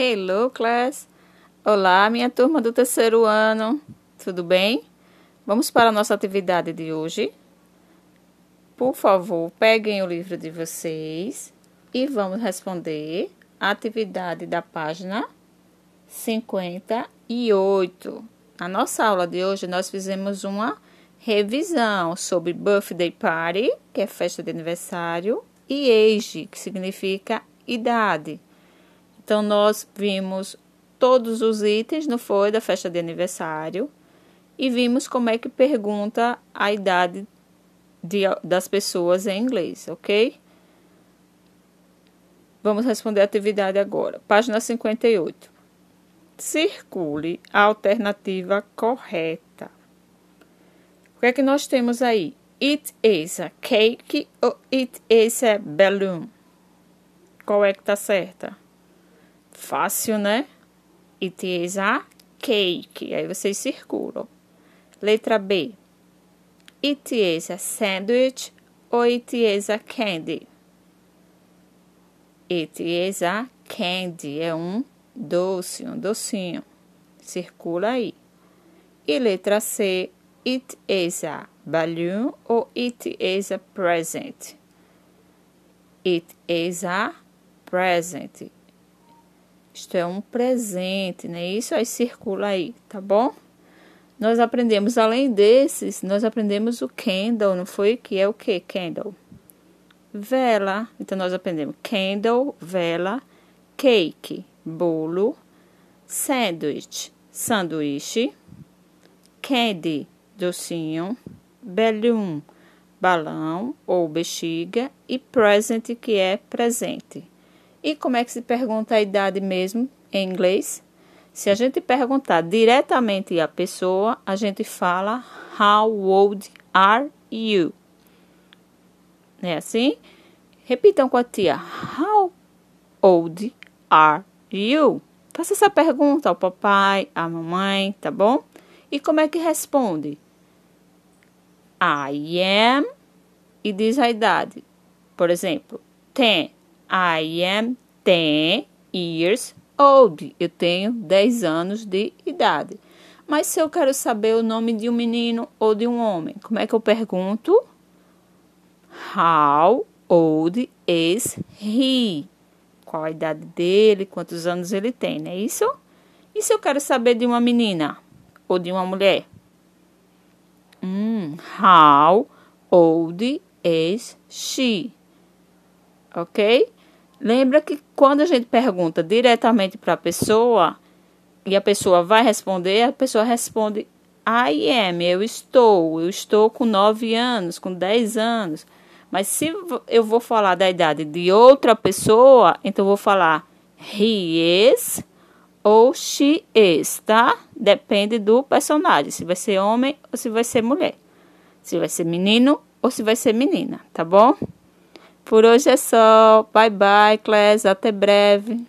Hello, class! Olá, minha turma do terceiro ano, tudo bem? Vamos para a nossa atividade de hoje. Por favor, peguem o livro de vocês e vamos responder a atividade da página 58. Na nossa aula de hoje, nós fizemos uma revisão sobre birthday party, que é festa de aniversário, e age, que significa idade. Então, nós vimos todos os itens, não foi, da festa de aniversário, e vimos como é que pergunta a idade de, das pessoas em inglês, ok? Vamos responder a atividade agora. Página 58. Circule a alternativa correta. O que é que nós temos aí? It is a cake ou it is a balloon? Qual é que tá certa? Fácil, né? It is a cake. Aí vocês circulam. Letra B. It is a sandwich ou it is a candy? It is a candy. É um doce, um docinho. Circula aí. E letra C. It is a balloon ou it is a present? It is a present. Isto é um presente, né? Isso aí circula aí, tá bom? Nós aprendemos, além desses, nós aprendemos o candle, não foi? Que é o que? Candle. Vela. Então, nós aprendemos candle, vela, cake, bolo, sandwich, sanduíche, candy, docinho, balloon, balão ou bexiga e present, que é presente. E como é que se pergunta a idade mesmo em inglês? Se a gente perguntar diretamente à pessoa, a gente fala How old are you? É assim? Repitam com a tia. How old are you? Faça essa pergunta ao papai, à mamãe, tá bom? E como é que responde? I am e diz a idade. Por exemplo, 10. I am 10 years old. Eu tenho 10 anos de idade. Mas se eu quero saber o nome de um menino ou de um homem, como é que eu pergunto? How old is he? Qual a idade dele? Quantos anos ele tem, não é isso? E se eu quero saber de uma menina ou de uma mulher? Hum, how old is she? Ok? Lembra que quando a gente pergunta diretamente para a pessoa e a pessoa vai responder, a pessoa responde I am, eu estou, eu estou com 9 anos, com 10 anos. Mas se eu vou falar da idade de outra pessoa, então eu vou falar he is ou she is, tá? Depende do personagem, se vai ser homem ou se vai ser mulher. Se vai ser menino ou se vai ser menina, tá bom? Por hoje é só. Bye bye, class. Até breve.